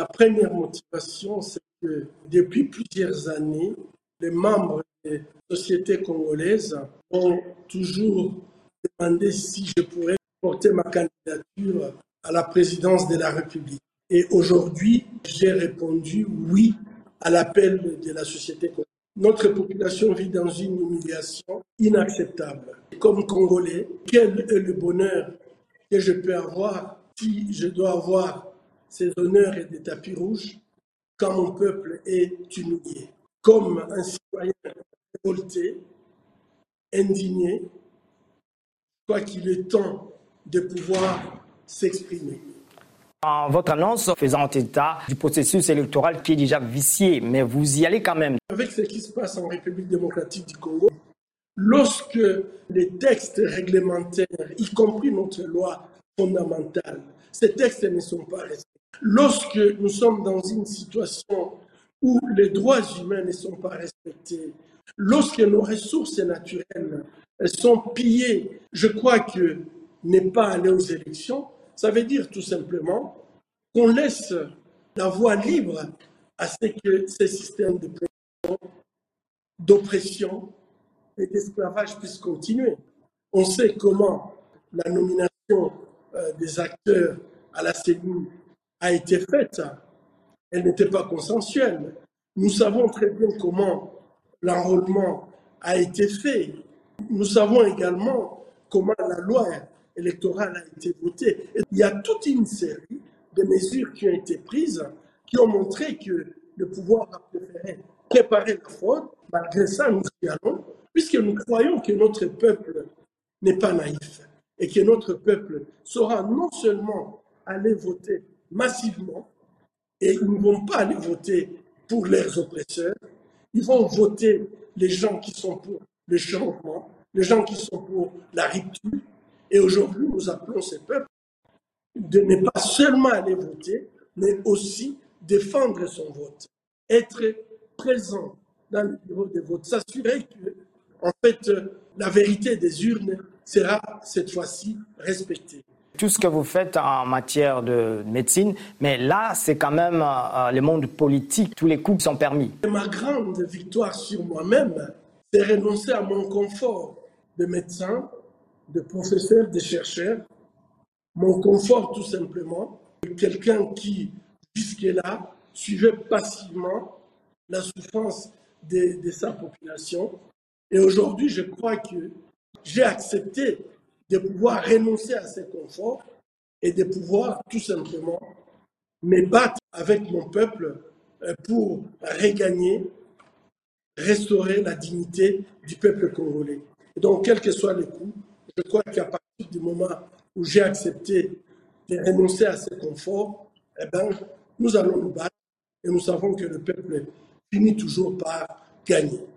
La première motivation, c'est que depuis plusieurs années, les membres des sociétés congolaises ont toujours demandé si je pourrais porter ma candidature à la présidence de la République. Et aujourd'hui, j'ai répondu oui à l'appel de la société congolaise. Notre population vit dans une humiliation inacceptable. Comme Congolais, quel est le bonheur que je peux avoir si je dois avoir ces honneurs et des tapis rouges quand mon peuple est humilié Comme un citoyen révolté, indigné, je crois qu'il est temps de pouvoir s'exprimer. En votre annonce faisant état du processus électoral qui est déjà vicié, mais vous y allez quand même. Avec ce qui se passe en République démocratique du Congo, lorsque les textes réglementaires, y compris notre loi fondamentale, ces textes ne sont pas respectés. Lorsque nous sommes dans une situation où les droits humains ne sont pas respectés, lorsque nos ressources naturelles sont pillées, je crois que ne pas aller aux élections, ça veut dire tout simplement qu'on laisse la voie libre à ce que ces systèmes d'oppression et d'esclavage puissent continuer. On sait comment la nomination euh, des acteurs à la cellule a été faite. Elle n'était pas consensuelle. Nous savons très bien comment l'enrôlement a été fait. Nous savons également comment la loi électorale a été votée. il y a toute une série de mesures qui ont été prises qui ont montré que le pouvoir a préféré préparer la fraude. Malgré ça, nous y allons, puisque nous croyons que notre peuple n'est pas naïf et que notre peuple saura non seulement aller voter massivement et ils ne vont pas aller voter pour leurs oppresseurs, ils vont voter les gens qui sont pour le changement, les gens qui sont pour la rupture. Et aujourd'hui, nous appelons ces peuples de ne pas seulement aller voter, mais aussi défendre son vote, être présent dans le bureau de vote, s'assurer que, en fait, la vérité des urnes sera cette fois-ci respectée tout ce que vous faites en matière de médecine, mais là, c'est quand même euh, le monde politique, tous les coups sont permis. Ma grande victoire sur moi-même, c'est renoncer à mon confort de médecin, de professeur, de chercheur, mon confort tout simplement, quelqu'un qui, jusque-là, suivait passivement la souffrance de, de sa population. Et aujourd'hui, je crois que j'ai accepté de pouvoir renoncer à ces conforts et de pouvoir tout simplement me battre avec mon peuple euh, pour regagner, restaurer la dignité du peuple congolais. donc, quels que soient les coûts, je crois qu'à partir du moment où j'ai accepté de renoncer à ces conforts, eh ben, nous allons nous battre et nous savons que le peuple finit toujours par gagner.